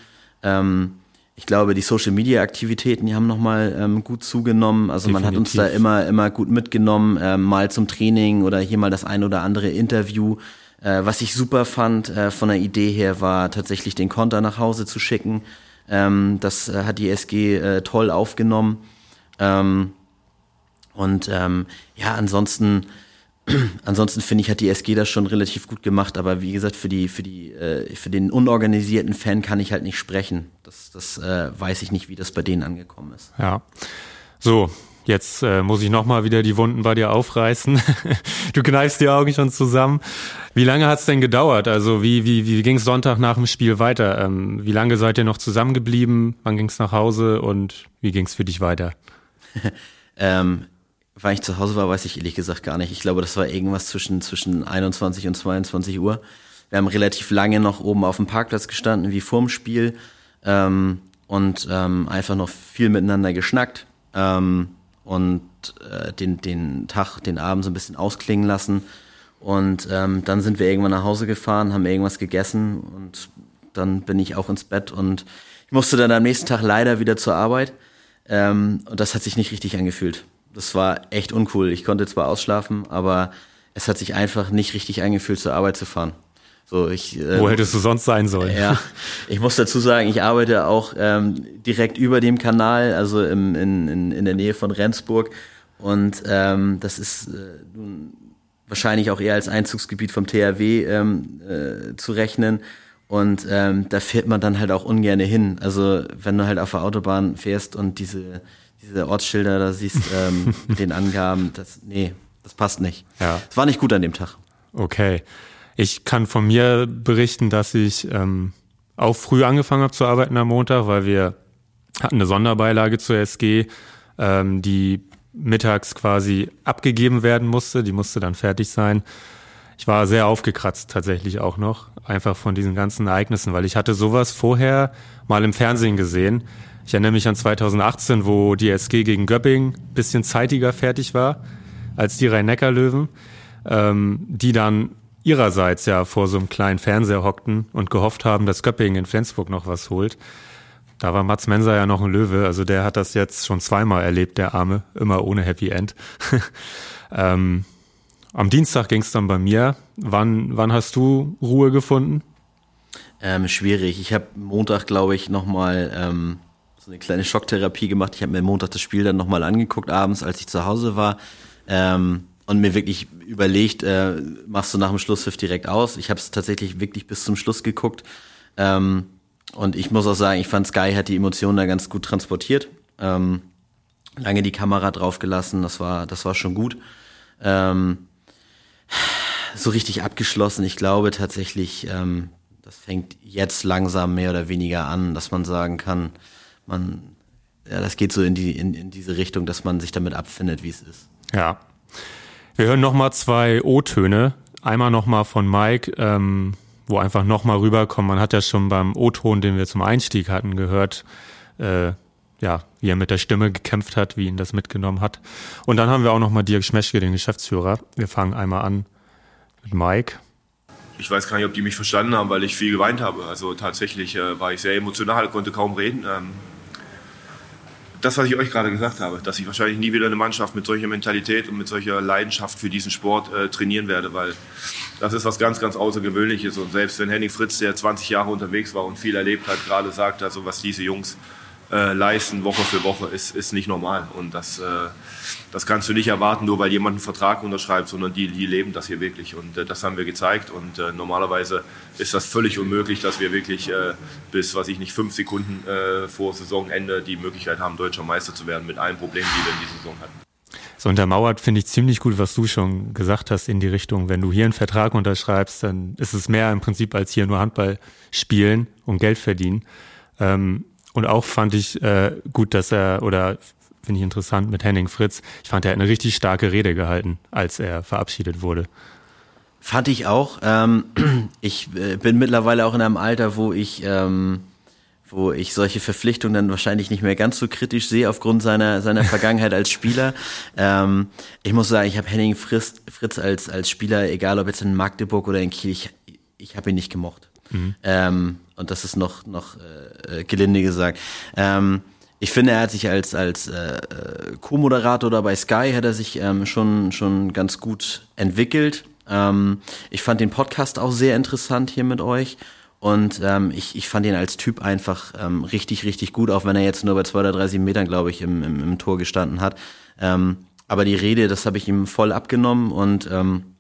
Ähm, ich glaube, die Social Media Aktivitäten, die haben nochmal ähm, gut zugenommen. Also Definitiv. man hat uns da immer, immer gut mitgenommen, ähm, mal zum Training oder hier mal das ein oder andere Interview. Äh, was ich super fand äh, von der Idee her, war tatsächlich den Konter nach Hause zu schicken. Ähm, das äh, hat die SG äh, toll aufgenommen. Ähm, und ähm, ja, ansonsten, ansonsten finde ich, hat die SG das schon relativ gut gemacht. Aber wie gesagt, für die, für die, äh, für den unorganisierten Fan kann ich halt nicht sprechen. Das, das äh, weiß ich nicht, wie das bei denen angekommen ist. Ja. So, Jetzt äh, muss ich nochmal wieder die Wunden bei dir aufreißen. du kneifst die Augen schon zusammen. Wie lange hat's denn gedauert? Also wie, wie, wie ging es Sonntag nach dem Spiel weiter? Ähm, wie lange seid ihr noch zusammengeblieben? Wann ging's nach Hause und wie ging's für dich weiter? ähm, Wann ich zu Hause war, weiß ich ehrlich gesagt gar nicht. Ich glaube, das war irgendwas zwischen, zwischen 21 und 22 Uhr. Wir haben relativ lange noch oben auf dem Parkplatz gestanden, wie vorm Spiel, ähm, und ähm, einfach noch viel miteinander geschnackt ähm, und äh, den, den Tag, den Abend so ein bisschen ausklingen lassen. Und ähm, dann sind wir irgendwann nach Hause gefahren, haben irgendwas gegessen und dann bin ich auch ins Bett und ich musste dann am nächsten Tag leider wieder zur Arbeit. Ähm, und das hat sich nicht richtig angefühlt. Das war echt uncool. Ich konnte zwar ausschlafen, aber es hat sich einfach nicht richtig angefühlt, zur Arbeit zu fahren. So, ich, äh, Wo hättest du sonst sein sollen? Ja, ich muss dazu sagen, ich arbeite auch ähm, direkt über dem Kanal, also im, in, in, in der Nähe von Rendsburg. Und ähm, das ist äh, wahrscheinlich auch eher als Einzugsgebiet vom THW ähm, äh, zu rechnen. Und ähm, da fährt man dann halt auch ungern hin. Also wenn du halt auf der Autobahn fährst und diese diese Ortsschilder da siehst ähm, mit den Angaben, das, nee, das passt nicht. Ja. Es war nicht gut an dem Tag. Okay. Ich kann von mir berichten, dass ich ähm, auch früh angefangen habe zu arbeiten am Montag, weil wir hatten eine Sonderbeilage zur SG, ähm, die mittags quasi abgegeben werden musste. Die musste dann fertig sein. Ich war sehr aufgekratzt tatsächlich auch noch, einfach von diesen ganzen Ereignissen, weil ich hatte sowas vorher mal im Fernsehen gesehen. Ich erinnere mich an 2018, wo die SG gegen Göpping bisschen zeitiger fertig war als die Rhein-Neckar-Löwen, ähm, die dann ihrerseits ja vor so einem kleinen Fernseher hockten und gehofft haben, dass Göpping in Flensburg noch was holt. Da war Mats Menser ja noch ein Löwe, also der hat das jetzt schon zweimal erlebt, der Arme, immer ohne Happy End. ähm, am Dienstag ging es dann bei mir. Wann, wann hast du Ruhe gefunden? Ähm, schwierig. Ich habe Montag, glaube ich, nochmal ähm, so eine kleine Schocktherapie gemacht. Ich habe mir Montag das Spiel dann nochmal angeguckt, abends, als ich zu Hause war. Ähm, und mir wirklich überlegt, äh, machst du nach dem Schlusspfiff direkt aus? Ich habe es tatsächlich wirklich bis zum Schluss geguckt. Ähm, und ich muss auch sagen, ich fand Sky hat die Emotionen da ganz gut transportiert. Ähm, lange die Kamera draufgelassen, das war, das war schon gut. Ähm, so richtig abgeschlossen. Ich glaube tatsächlich, ähm, das fängt jetzt langsam mehr oder weniger an, dass man sagen kann, man, ja, das geht so in die, in, in diese Richtung, dass man sich damit abfindet, wie es ist. Ja. Wir hören nochmal zwei O-Töne. Einmal nochmal von Mike, ähm, wo einfach nochmal rüberkommt. Man hat ja schon beim O-Ton, den wir zum Einstieg hatten, gehört, äh, ja, wie er mit der Stimme gekämpft hat, wie ihn das mitgenommen hat. Und dann haben wir auch nochmal Dirk Schmeschke, den Geschäftsführer. Wir fangen einmal an mit Mike. ich weiß gar nicht, ob die mich verstanden haben, weil ich viel geweint habe. Also tatsächlich äh, war ich sehr emotional, konnte kaum reden. Ähm, das, was ich euch gerade gesagt habe, dass ich wahrscheinlich nie wieder eine Mannschaft mit solcher Mentalität und mit solcher Leidenschaft für diesen Sport äh, trainieren werde, weil das ist was ganz, ganz Außergewöhnliches. Und selbst wenn Henning Fritz, der 20 Jahre unterwegs war und viel erlebt hat, gerade sagt, also was diese Jungs äh, leisten, Woche für Woche, ist, ist nicht normal. Und das, äh, das kannst du nicht erwarten, nur weil jemand einen Vertrag unterschreibt, sondern die, die leben das hier wirklich. Und äh, das haben wir gezeigt. Und äh, normalerweise ist das völlig unmöglich, dass wir wirklich äh, bis, was ich nicht, fünf Sekunden äh, vor Saisonende die Möglichkeit haben, deutscher Meister zu werden mit allen Problemen, die wir in dieser Saison hatten. So untermauert finde ich ziemlich gut, was du schon gesagt hast in die Richtung. Wenn du hier einen Vertrag unterschreibst, dann ist es mehr im Prinzip als hier nur Handball spielen und Geld verdienen. Ähm, und auch fand ich äh, gut, dass er, oder finde ich interessant mit Henning Fritz, ich fand, er hat eine richtig starke Rede gehalten, als er verabschiedet wurde. Fand ich auch. Ähm, ich äh, bin mittlerweile auch in einem Alter, wo ich, ähm, wo ich solche Verpflichtungen dann wahrscheinlich nicht mehr ganz so kritisch sehe aufgrund seiner seiner Vergangenheit als Spieler. Ähm, ich muss sagen, ich habe Henning Fritz, Fritz als als Spieler, egal ob jetzt in Magdeburg oder in Kiel, ich, ich habe ihn nicht gemocht. Mhm. Ähm, und das ist noch, noch äh, gelinde gesagt. Ähm, ich finde, er hat sich als, als äh, Co-Moderator oder bei Sky hat er sich ähm, schon, schon ganz gut entwickelt. Ähm, ich fand den Podcast auch sehr interessant hier mit euch. Und ähm, ich, ich fand ihn als Typ einfach ähm, richtig, richtig gut, auch wenn er jetzt nur bei zwei oder 30 Metern, glaube ich, im, im, im Tor gestanden hat. Ähm, aber die Rede, das habe ich ihm voll abgenommen und ähm,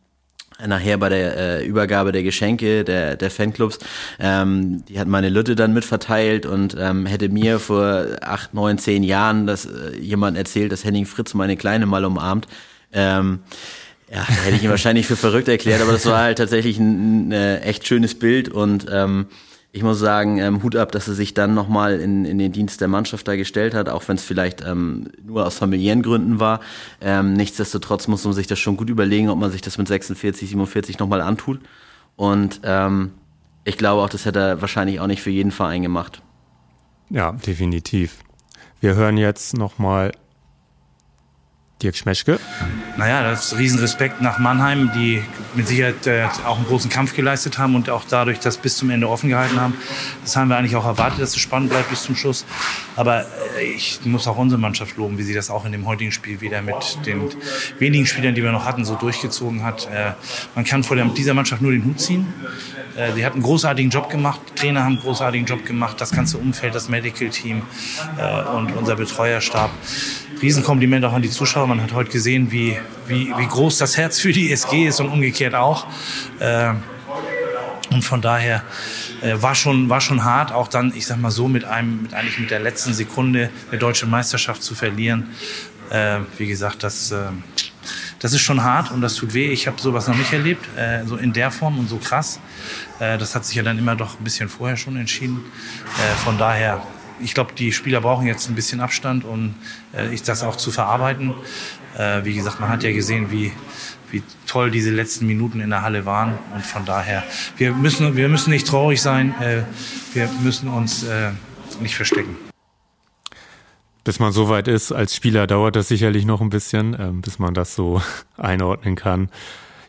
nachher bei der äh, Übergabe der Geschenke der, der Fanclubs, ähm, die hat meine Lütte dann mitverteilt und ähm, hätte mir vor acht, neun, zehn Jahren das äh, jemand erzählt, dass Henning Fritz meine Kleine mal umarmt. Ähm, ja, hätte ich ihn wahrscheinlich für verrückt erklärt, aber das war halt tatsächlich ein, ein äh, echt schönes Bild und ähm, ich muss sagen, ähm, Hut ab, dass er sich dann nochmal in, in den Dienst der Mannschaft da gestellt hat, auch wenn es vielleicht ähm, nur aus familiären Gründen war. Ähm, nichtsdestotrotz muss man sich das schon gut überlegen, ob man sich das mit 46, 47 nochmal antut. Und ähm, ich glaube auch, das hätte er wahrscheinlich auch nicht für jeden Verein gemacht. Ja, definitiv. Wir hören jetzt nochmal Dirk Schmeschke. Naja, das ist Riesenrespekt nach Mannheim, die mit Sicherheit äh, auch einen großen Kampf geleistet haben und auch dadurch das bis zum Ende offen gehalten haben. Das haben wir eigentlich auch erwartet, dass es spannend bleibt bis zum Schluss. Aber äh, ich muss auch unsere Mannschaft loben, wie sie das auch in dem heutigen Spiel wieder mit den wenigen Spielern, die wir noch hatten, so durchgezogen hat. Äh, man kann vor dieser Mannschaft nur den Hut ziehen. Äh, sie hat einen großartigen Job gemacht, Trainer haben einen großartigen Job gemacht, das ganze Umfeld, das Medical-Team äh, und unser Betreuerstab. Riesenkompliment auch an die Zuschauer. Man hat heute gesehen, wie, wie, wie groß das Herz für die SG ist und umgekehrt auch. Äh, und von daher äh, war schon war schon hart, auch dann, ich sag mal so, mit einem mit eigentlich mit der letzten Sekunde der deutschen Meisterschaft zu verlieren. Äh, wie gesagt, das das ist schon hart und das tut weh. Ich habe sowas noch nicht erlebt, so in der Form und so krass. Das hat sich ja dann immer doch ein bisschen vorher schon entschieden. Von daher, ich glaube, die Spieler brauchen jetzt ein bisschen Abstand, um äh, das auch zu verarbeiten. Äh, wie gesagt, man hat ja gesehen, wie, wie toll diese letzten Minuten in der Halle waren. Und von daher, wir müssen, wir müssen nicht traurig sein, äh, wir müssen uns äh, nicht verstecken bis man so weit ist, als Spieler dauert das sicherlich noch ein bisschen, ähm, bis man das so einordnen kann.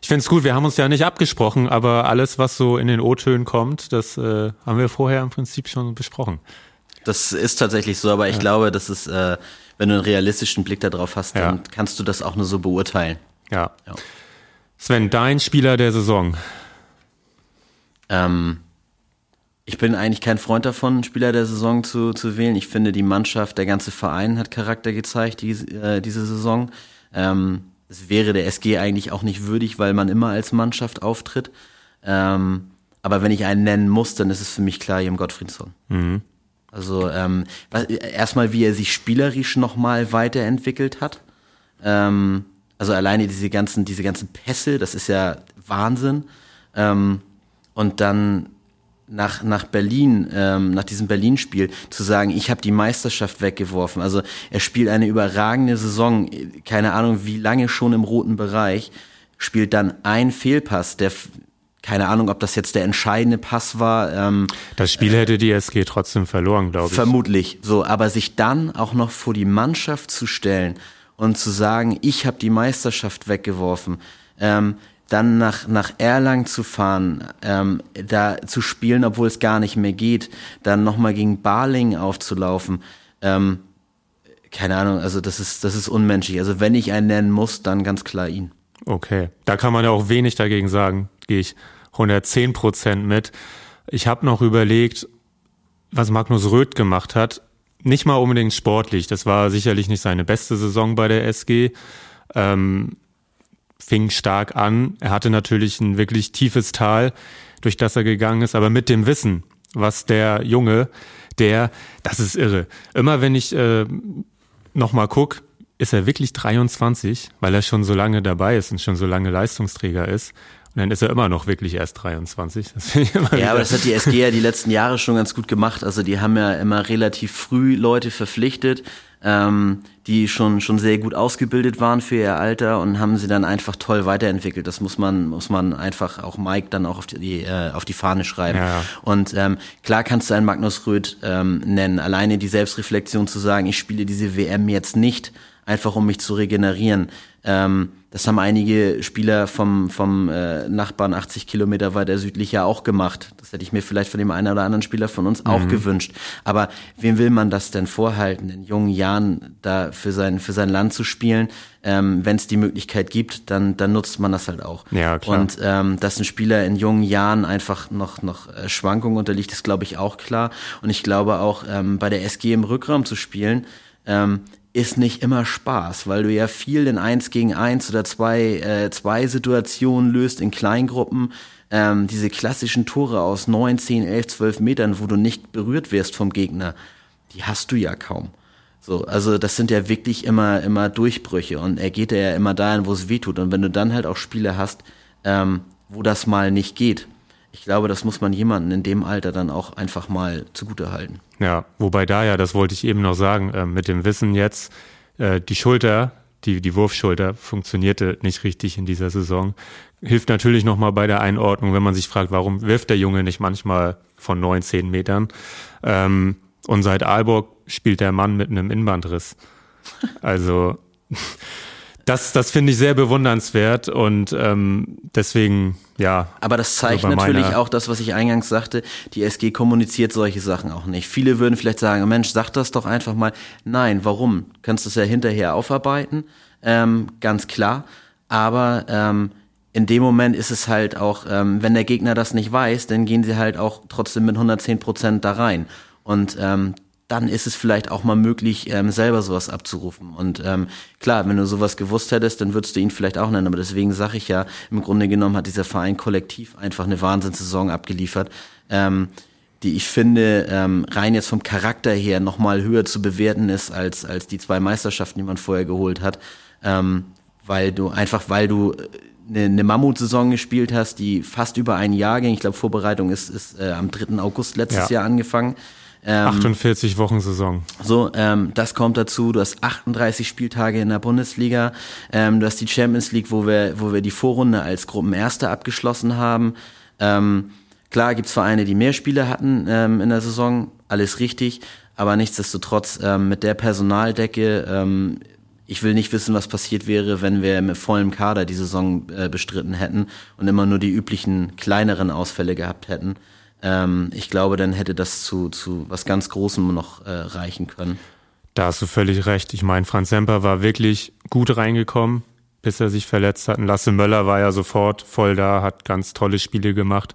Ich finde es gut, wir haben uns ja nicht abgesprochen, aber alles, was so in den O-Tönen kommt, das äh, haben wir vorher im Prinzip schon besprochen. Das ist tatsächlich so, aber ich ja. glaube, das ist, äh, wenn du einen realistischen Blick darauf hast, dann ja. kannst du das auch nur so beurteilen. Ja. ja. Sven, dein Spieler der Saison. Ähm, ich bin eigentlich kein Freund davon, Spieler der Saison zu, zu wählen. Ich finde, die Mannschaft, der ganze Verein hat Charakter gezeigt die, äh, diese Saison. Ähm, es wäre der SG eigentlich auch nicht würdig, weil man immer als Mannschaft auftritt. Ähm, aber wenn ich einen nennen muss, dann ist es für mich klar Jem Gottfriedson. Mhm. Also ähm, erstmal, wie er sich spielerisch nochmal weiterentwickelt hat. Ähm, also alleine diese ganzen, diese ganzen Pässe, das ist ja Wahnsinn. Ähm, und dann nach, nach Berlin, ähm, nach diesem Berlin-Spiel, zu sagen, ich habe die Meisterschaft weggeworfen. Also er spielt eine überragende Saison, keine Ahnung wie lange schon im roten Bereich, spielt dann ein Fehlpass, der keine Ahnung, ob das jetzt der entscheidende Pass war. Ähm, das Spiel hätte die SG trotzdem verloren, glaube ich. Vermutlich. So, aber sich dann auch noch vor die Mannschaft zu stellen und zu sagen, ich habe die Meisterschaft weggeworfen. Ähm, dann nach, nach Erlangen zu fahren, ähm, da zu spielen, obwohl es gar nicht mehr geht, dann nochmal gegen Barling aufzulaufen, ähm, keine Ahnung, also das ist, das ist unmenschlich. Also wenn ich einen nennen muss, dann ganz klar ihn. Okay, da kann man ja auch wenig dagegen sagen, gehe ich 110 Prozent mit. Ich habe noch überlegt, was Magnus Röth gemacht hat. Nicht mal unbedingt sportlich, das war sicherlich nicht seine beste Saison bei der SG. Ähm, fing stark an. Er hatte natürlich ein wirklich tiefes Tal, durch das er gegangen ist, aber mit dem Wissen, was der Junge, der, das ist irre. Immer wenn ich äh, nochmal guck, ist er wirklich 23, weil er schon so lange dabei ist und schon so lange Leistungsträger ist. Dann ist er immer noch wirklich erst 23. ja, aber das hat die SG ja die letzten Jahre schon ganz gut gemacht. Also die haben ja immer relativ früh Leute verpflichtet, ähm, die schon schon sehr gut ausgebildet waren für ihr Alter und haben sie dann einfach toll weiterentwickelt. Das muss man muss man einfach auch Mike dann auch auf die äh, auf die Fahne schreiben. Ja. Und ähm, klar kannst du einen Magnus Röth ähm, nennen. Alleine die Selbstreflexion zu sagen, ich spiele diese WM jetzt nicht einfach um mich zu regenerieren. Ähm, das haben einige Spieler vom, vom äh, Nachbarn 80 Kilometer weiter südlich ja auch gemacht. Das hätte ich mir vielleicht von dem einen oder anderen Spieler von uns mhm. auch gewünscht. Aber wem will man das denn vorhalten, in jungen Jahren da für sein, für sein Land zu spielen? Ähm, Wenn es die Möglichkeit gibt, dann, dann nutzt man das halt auch. Ja, klar. Und ähm, dass ein Spieler in jungen Jahren einfach noch, noch äh, Schwankungen unterliegt, ist, glaube ich, auch klar. Und ich glaube auch, ähm, bei der SG im Rückraum zu spielen, ähm, ist nicht immer Spaß, weil du ja viel in eins gegen eins oder zwei, äh, zwei Situationen löst in Kleingruppen. Ähm, diese klassischen Tore aus neun, zehn, elf, zwölf Metern, wo du nicht berührt wirst vom Gegner, die hast du ja kaum. So, also das sind ja wirklich immer, immer Durchbrüche und er geht ja immer dahin, wo es weh tut. Und wenn du dann halt auch Spiele hast, ähm, wo das mal nicht geht, ich glaube, das muss man jemanden in dem Alter dann auch einfach mal zugute halten. Ja, wobei da ja, das wollte ich eben noch sagen, äh, mit dem Wissen jetzt, äh, die Schulter, die, die Wurfschulter funktionierte nicht richtig in dieser Saison. Hilft natürlich nochmal bei der Einordnung, wenn man sich fragt, warum wirft der Junge nicht manchmal von neun, zehn Metern. Ähm, und seit Aalborg spielt der Mann mit einem Innenbandriss. Also das, das finde ich sehr bewundernswert und ähm, deswegen, ja. Aber das zeigt also natürlich auch das, was ich eingangs sagte, die SG kommuniziert solche Sachen auch nicht. Viele würden vielleicht sagen, Mensch, sag das doch einfach mal. Nein, warum? Kannst du es ja hinterher aufarbeiten, ähm, ganz klar. Aber ähm, in dem Moment ist es halt auch, ähm, wenn der Gegner das nicht weiß, dann gehen sie halt auch trotzdem mit 110 Prozent da rein. Und ähm, dann ist es vielleicht auch mal möglich, ähm, selber sowas abzurufen. Und ähm, klar, wenn du sowas gewusst hättest, dann würdest du ihn vielleicht auch nennen. Aber deswegen sage ich ja, im Grunde genommen hat dieser Verein kollektiv einfach eine Wahnsinnssaison abgeliefert. Ähm, die ich finde, ähm, rein jetzt vom Charakter her nochmal höher zu bewerten ist als, als die zwei Meisterschaften, die man vorher geholt hat. Ähm, weil du einfach, weil du eine, eine Mammutsaison gespielt hast, die fast über ein Jahr ging. Ich glaube, Vorbereitung ist, ist äh, am 3. August letztes ja. Jahr angefangen. Ähm, 48 Wochen Saison. So, ähm, das kommt dazu. Du hast 38 Spieltage in der Bundesliga. Ähm, du hast die Champions League, wo wir, wo wir die Vorrunde als Gruppenerster abgeschlossen haben. Ähm, klar gibt's Vereine, die mehr Spiele hatten ähm, in der Saison. Alles richtig. Aber nichtsdestotrotz ähm, mit der Personaldecke, ähm, ich will nicht wissen, was passiert wäre, wenn wir mit vollem Kader die Saison äh, bestritten hätten und immer nur die üblichen kleineren Ausfälle gehabt hätten. Ähm, ich glaube, dann hätte das zu, zu was ganz Großem noch äh, reichen können. Da hast du völlig recht. Ich meine, Franz Semper war wirklich gut reingekommen, bis er sich verletzt hat. Und Lasse Möller war ja sofort voll da, hat ganz tolle Spiele gemacht.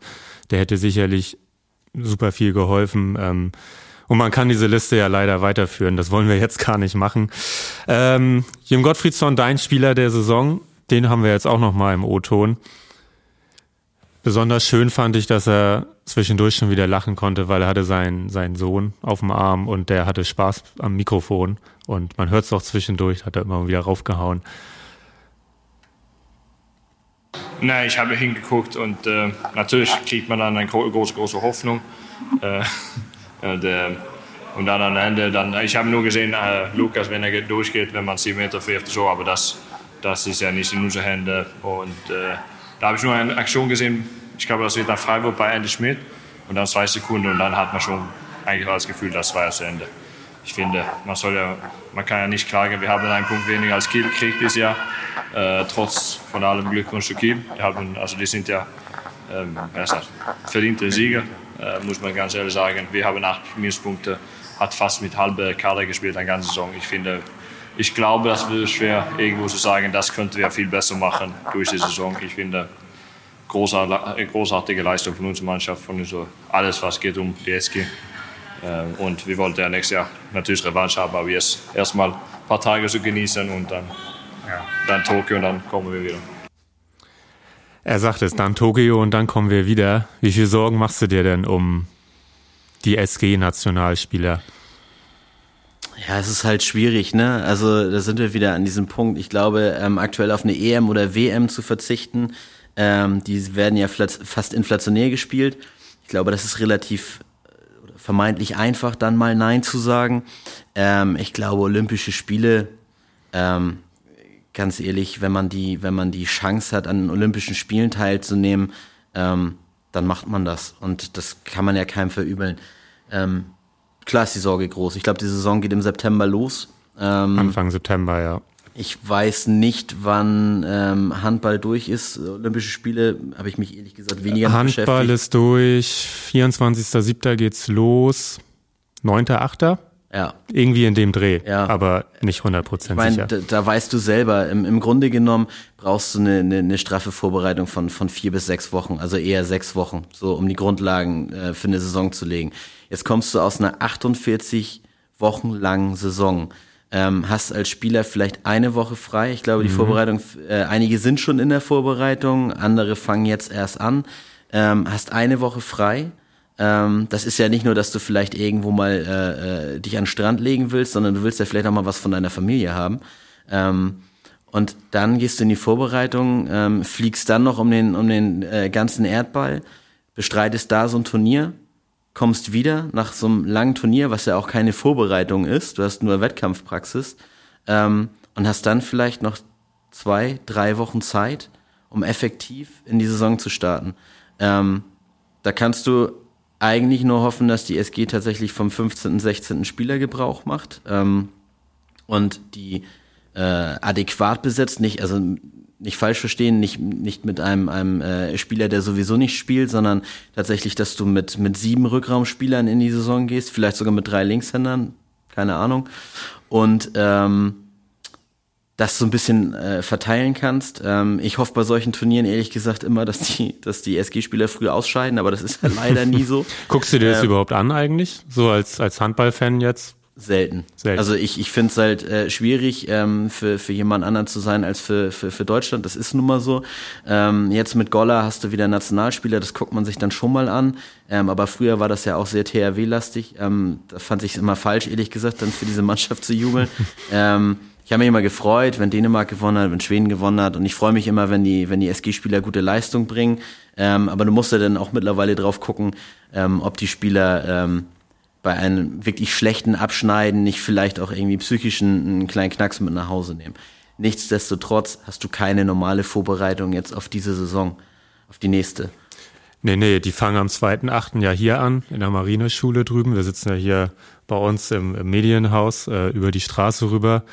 Der hätte sicherlich super viel geholfen. Ähm, und man kann diese Liste ja leider weiterführen. Das wollen wir jetzt gar nicht machen. Ähm, Jim Gottfriedsson, dein Spieler der Saison, den haben wir jetzt auch noch mal im O-Ton. Besonders schön fand ich, dass er zwischendurch schon wieder lachen konnte, weil er hatte seinen, seinen Sohn auf dem Arm und der hatte Spaß am Mikrofon. Und man hört es auch zwischendurch, hat er immer wieder raufgehauen. Nein, ich habe hingeguckt und äh, natürlich kriegt man dann eine große, große Hoffnung. Äh, und, äh, und, dann am Ende, dann, ich habe nur gesehen, äh, Lukas, wenn er durchgeht, wenn man 7 Meter fährt, so, aber das, das ist ja nicht in unseren Händen. Und äh, da habe ich nur eine Aktion gesehen, ich glaube, das wird dann Freiburg bei Andy Schmidt und dann zwei Sekunden und dann hat man schon eigentlich das Gefühl, das war das Ende. ich finde, man, soll ja, man kann ja nicht klagen, wir haben einen Punkt weniger als Kiel gekriegt dieses Jahr. Äh, trotz von allem Glückwunsch zu Kiel. Die, haben, also die sind ja ähm, verdiente Sieger, äh, muss man ganz ehrlich sagen. Wir haben acht Minuspunkte, hat fast mit halber Kader gespielt, eine ganze Saison. Ich finde, ich glaube, das wird schwer, irgendwo zu sagen, das könnten wir viel besser machen durch die Saison. Ich finde, großartige Leistung von unserer Mannschaft, von unser, alles, was geht um die SG. Ähm, und wir wollten ja nächstes Jahr natürlich Revanche haben, aber jetzt erstmal ein paar Tage zu genießen und dann, ja, dann Tokio und dann kommen wir wieder. Er sagt es, dann Tokio und dann kommen wir wieder. Wie viel Sorgen machst du dir denn um die SG-Nationalspieler? Ja, es ist halt schwierig, ne? Also da sind wir wieder an diesem Punkt. Ich glaube, ähm, aktuell auf eine EM oder WM zu verzichten, ähm, die werden ja fast inflationär gespielt. Ich glaube, das ist relativ vermeintlich einfach, dann mal Nein zu sagen. Ähm, ich glaube, Olympische Spiele, ähm, ganz ehrlich, wenn man die, wenn man die Chance hat, an Olympischen Spielen teilzunehmen, ähm, dann macht man das. Und das kann man ja keinem verübeln. Ähm, klar ist die Sorge groß. Ich glaube, die Saison geht im September los. Ähm, Anfang September, ja. Ich weiß nicht, wann ähm, Handball durch ist. Olympische Spiele habe ich mich ehrlich gesagt weniger Handball beschäftigt. Handball ist durch. 24.07. geht's los. 9.8. Ja. Irgendwie in dem Dreh, ja. aber nicht 100% ich mein, sicher. Da, da weißt du selber, im, im Grunde genommen brauchst du eine, eine, eine straffe Vorbereitung von, von vier bis sechs Wochen, also eher sechs Wochen, so um die Grundlagen äh, für eine Saison zu legen. Jetzt kommst du aus einer 48 Wochen langen Saison ähm, hast als Spieler vielleicht eine Woche frei. Ich glaube, die mhm. Vorbereitung, äh, einige sind schon in der Vorbereitung, andere fangen jetzt erst an. Ähm, hast eine Woche frei. Ähm, das ist ja nicht nur, dass du vielleicht irgendwo mal äh, äh, dich an den Strand legen willst, sondern du willst ja vielleicht auch mal was von deiner Familie haben. Ähm, und dann gehst du in die Vorbereitung, ähm, fliegst dann noch um den, um den äh, ganzen Erdball, bestreitest da so ein Turnier kommst wieder nach so einem langen Turnier, was ja auch keine Vorbereitung ist, du hast nur Wettkampfpraxis ähm, und hast dann vielleicht noch zwei, drei Wochen Zeit, um effektiv in die Saison zu starten. Ähm, da kannst du eigentlich nur hoffen, dass die SG tatsächlich vom 15., 16. Spieler Gebrauch macht ähm, und die äh, adäquat besetzt, nicht, also nicht falsch verstehen, nicht, nicht mit einem, einem äh, Spieler, der sowieso nicht spielt, sondern tatsächlich, dass du mit, mit sieben Rückraumspielern in die Saison gehst, vielleicht sogar mit drei Linkshändern, keine Ahnung. Und ähm, das so ein bisschen äh, verteilen kannst. Ähm, ich hoffe bei solchen Turnieren ehrlich gesagt immer, dass die, dass die SG-Spieler früh ausscheiden, aber das ist halt leider nie so. Guckst du dir das ähm, überhaupt an eigentlich? So als, als Handballfan jetzt? Selten. Selten. Also ich, ich finde es halt äh, schwierig, ähm, für, für jemand anderen zu sein als für, für, für Deutschland. Das ist nun mal so. Ähm, jetzt mit Golla hast du wieder Nationalspieler, das guckt man sich dann schon mal an. Ähm, aber früher war das ja auch sehr THW-lastig. Ähm, da fand ich es immer falsch, ehrlich gesagt, dann für diese Mannschaft zu jubeln. ähm, ich habe mich immer gefreut, wenn Dänemark gewonnen hat, wenn Schweden gewonnen hat. Und ich freue mich immer, wenn die, wenn die SG-Spieler gute Leistung bringen. Ähm, aber du musst ja dann auch mittlerweile drauf gucken, ähm, ob die Spieler ähm, bei einem wirklich schlechten Abschneiden nicht vielleicht auch irgendwie psychischen einen kleinen Knacks mit nach Hause nehmen. Nichtsdestotrotz hast du keine normale Vorbereitung jetzt auf diese Saison, auf die nächste. Nee, nee, die fangen am 2.8. ja hier an, in der Marineschule drüben. Wir sitzen ja hier bei uns im, im Medienhaus äh, über die Straße rüber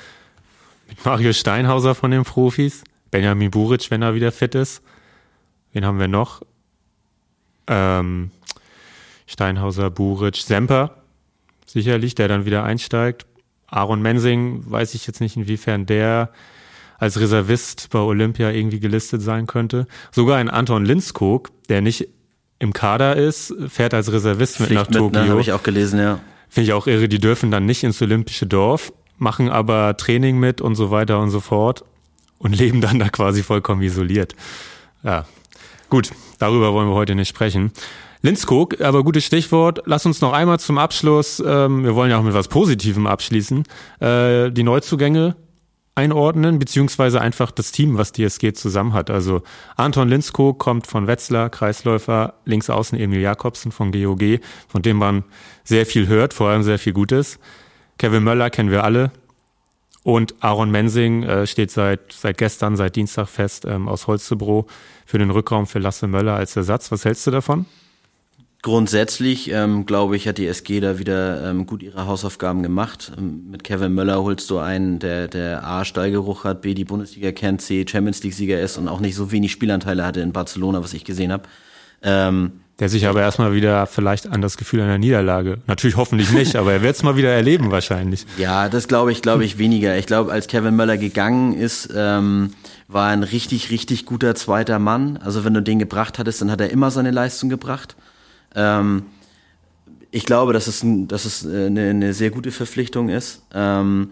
mit Mario Steinhauser von den Profis, Benjamin Buric, wenn er wieder fit ist. Wen haben wir noch? Ähm, Steinhauser, Buric, Semper, sicherlich, der dann wieder einsteigt. Aaron Mensing, weiß ich jetzt nicht, inwiefern der als Reservist bei Olympia irgendwie gelistet sein könnte. Sogar ein Anton Linskog, der nicht im Kader ist, fährt als Reservist Pflicht mit nach mit, ne, Tokio. Ne, Habe ich auch gelesen, ja. Finde ich auch irre, die dürfen dann nicht ins Olympische Dorf, machen aber Training mit und so weiter und so fort und leben dann da quasi vollkommen isoliert. Ja, gut, darüber wollen wir heute nicht sprechen. Linskog, aber gutes Stichwort. Lass uns noch einmal zum Abschluss, ähm, wir wollen ja auch mit was Positivem abschließen, äh, die Neuzugänge einordnen, beziehungsweise einfach das Team, was die SG zusammen hat. Also Anton Linskog kommt von Wetzlar, Kreisläufer, links außen Emil Jakobsen von GOG, von dem man sehr viel hört, vor allem sehr viel Gutes. Kevin Möller kennen wir alle. Und Aaron Mensing äh, steht seit, seit gestern, seit Dienstag fest ähm, aus Holstebro für den Rückraum für Lasse Möller als Ersatz. Was hältst du davon? Grundsätzlich, ähm, glaube ich, hat die SG da wieder ähm, gut ihre Hausaufgaben gemacht. Ähm, mit Kevin Möller holst du einen, der, der A, Stallgeruch hat, B, die Bundesliga kennt, C, Champions League-Sieger ist und auch nicht so wenig Spielanteile hatte in Barcelona, was ich gesehen habe. Ähm, der sich aber erstmal wieder vielleicht an das Gefühl einer Niederlage, natürlich hoffentlich nicht, aber er wird es mal wieder erleben wahrscheinlich. Ja, das glaube ich, glaube ich weniger. Ich glaube, als Kevin Möller gegangen ist, ähm, war ein richtig, richtig guter zweiter Mann. Also wenn du den gebracht hattest, dann hat er immer seine Leistung gebracht. Ähm, ich glaube, dass es, dass es eine, eine sehr gute Verpflichtung ist. Ähm,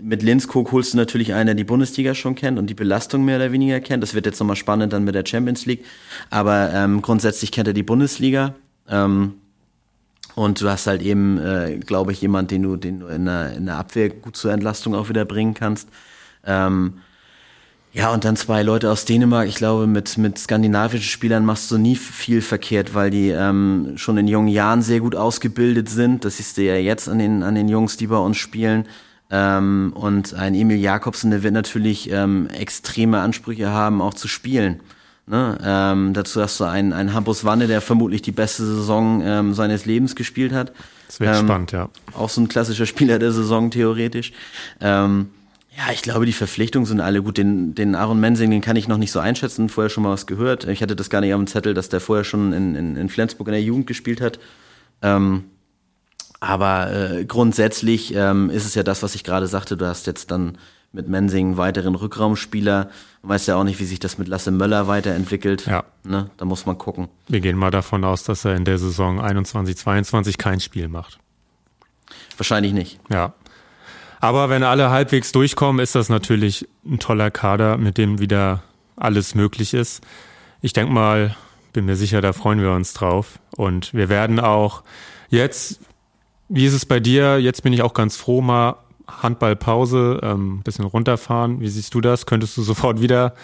mit Linskog holst du natürlich einen, der die Bundesliga schon kennt und die Belastung mehr oder weniger kennt. Das wird jetzt nochmal spannend dann mit der Champions League. Aber ähm, grundsätzlich kennt er die Bundesliga. Ähm, und du hast halt eben, äh, glaube ich, jemand, den du, den du in der, in der Abwehr gut zur Entlastung auch wieder bringen kannst. Ähm, ja, und dann zwei Leute aus Dänemark. Ich glaube, mit, mit skandinavischen Spielern machst du nie viel verkehrt, weil die ähm, schon in jungen Jahren sehr gut ausgebildet sind. Das siehst du ja jetzt an den, an den Jungs, die bei uns spielen. Ähm, und ein Emil Jakobsen, der wird natürlich ähm, extreme Ansprüche haben, auch zu spielen. Ne? Ähm, dazu hast du einen, einen Hampus Wanne, der vermutlich die beste Saison ähm, seines Lebens gespielt hat. Das wird ähm, spannend, ja. Auch so ein klassischer Spieler der Saison theoretisch. Ähm, ja, ich glaube, die Verpflichtungen sind alle gut. Den, den Aaron Mensing, den kann ich noch nicht so einschätzen. Vorher schon mal was gehört. Ich hatte das gar nicht auf dem Zettel, dass der vorher schon in, in, in Flensburg in der Jugend gespielt hat. Ähm, aber äh, grundsätzlich ähm, ist es ja das, was ich gerade sagte. Du hast jetzt dann mit Mensing einen weiteren Rückraumspieler. Man weiß ja auch nicht, wie sich das mit Lasse Möller weiterentwickelt. Ja. Ne? Da muss man gucken. Wir gehen mal davon aus, dass er in der Saison 21, 22 kein Spiel macht. Wahrscheinlich nicht. Ja. Aber wenn alle halbwegs durchkommen, ist das natürlich ein toller Kader, mit dem wieder alles möglich ist. Ich denke mal, bin mir sicher, da freuen wir uns drauf. Und wir werden auch jetzt, wie ist es bei dir? Jetzt bin ich auch ganz froh, mal Handballpause, ähm, bisschen runterfahren. Wie siehst du das? Könntest du sofort wieder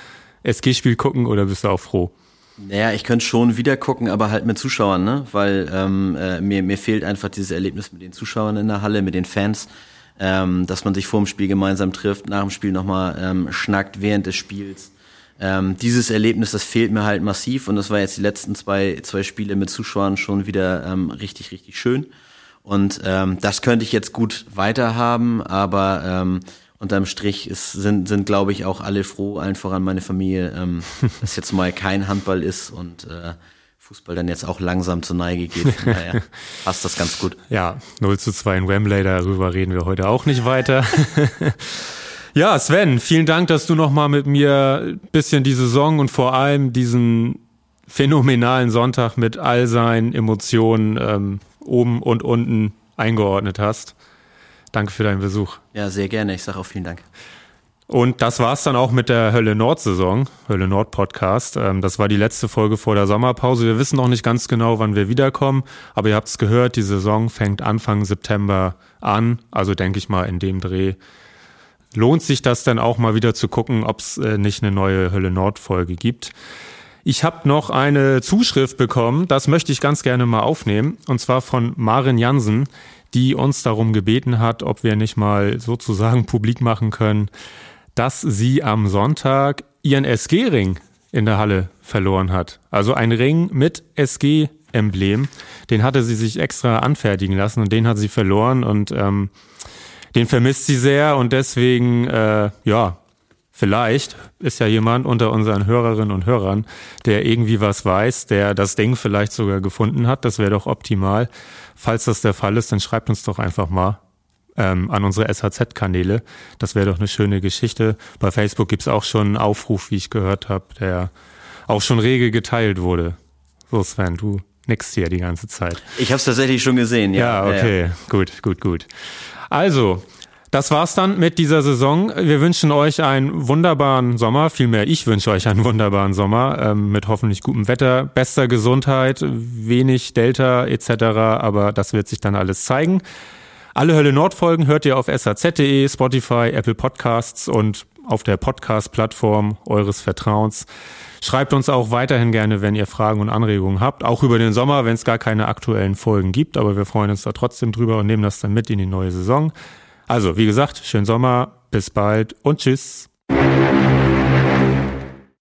SG-Spiel gucken oder bist du auch froh? Naja, ich könnte schon wieder gucken, aber halt mit Zuschauern, ne? Weil ähm, äh, mir, mir fehlt einfach dieses Erlebnis mit den Zuschauern in der Halle, mit den Fans ähm, dass man sich vor dem Spiel gemeinsam trifft, nach dem Spiel nochmal ähm, schnackt während des Spiels. Ähm, dieses Erlebnis, das fehlt mir halt massiv und das war jetzt die letzten zwei, zwei Spiele mit Zuschauern schon wieder ähm, richtig, richtig schön. Und ähm, das könnte ich jetzt gut weiterhaben, aber ähm, unterm Strich ist, sind, sind glaube ich, auch alle froh, allen voran meine Familie, ähm, dass jetzt mal kein Handball ist und äh, Fußball dann jetzt auch langsam zur Neige geht. Naja, passt das ganz gut. Ja, 0 zu 2 in Wembley, darüber reden wir heute auch nicht weiter. ja, Sven, vielen Dank, dass du nochmal mit mir ein bisschen die Saison und vor allem diesen phänomenalen Sonntag mit all seinen Emotionen ähm, oben und unten eingeordnet hast. Danke für deinen Besuch. Ja, sehr gerne. Ich sage auch vielen Dank. Und das war's dann auch mit der Hölle Nord Saison, Hölle Nord Podcast. Ähm, das war die letzte Folge vor der Sommerpause. Wir wissen noch nicht ganz genau, wann wir wiederkommen, aber ihr habt's gehört, die Saison fängt Anfang September an. Also denke ich mal in dem Dreh lohnt sich das dann auch mal wieder zu gucken, ob's äh, nicht eine neue Hölle Nord Folge gibt. Ich habe noch eine Zuschrift bekommen, das möchte ich ganz gerne mal aufnehmen, und zwar von Maren Jansen, die uns darum gebeten hat, ob wir nicht mal sozusagen publik machen können, dass sie am Sonntag ihren SG-Ring in der Halle verloren hat. Also ein Ring mit SG-Emblem. Den hatte sie sich extra anfertigen lassen und den hat sie verloren und ähm, den vermisst sie sehr und deswegen, äh, ja, vielleicht ist ja jemand unter unseren Hörerinnen und Hörern, der irgendwie was weiß, der das Ding vielleicht sogar gefunden hat. Das wäre doch optimal. Falls das der Fall ist, dann schreibt uns doch einfach mal ähm, an unsere SHZ-Kanäle. Das wäre doch eine schöne Geschichte. Bei Facebook gibt's auch schon einen Aufruf, wie ich gehört habe, der auch schon rege geteilt wurde. So Sven, du nix hier die ganze Zeit. Ich habe es tatsächlich schon gesehen, ja. Ja, okay, ja, ja. gut, gut, gut. Also, das war's dann mit dieser Saison. Wir wünschen euch einen wunderbaren Sommer. Vielmehr, ich wünsche euch einen wunderbaren Sommer ähm, mit hoffentlich gutem Wetter, bester Gesundheit, wenig Delta etc. Aber das wird sich dann alles zeigen. Alle Hölle Nord Folgen hört ihr auf saz.de, Spotify, Apple Podcasts und auf der Podcast-Plattform eures Vertrauens. Schreibt uns auch weiterhin gerne, wenn ihr Fragen und Anregungen habt, auch über den Sommer, wenn es gar keine aktuellen Folgen gibt, aber wir freuen uns da trotzdem drüber und nehmen das dann mit in die neue Saison. Also, wie gesagt, schönen Sommer, bis bald und tschüss.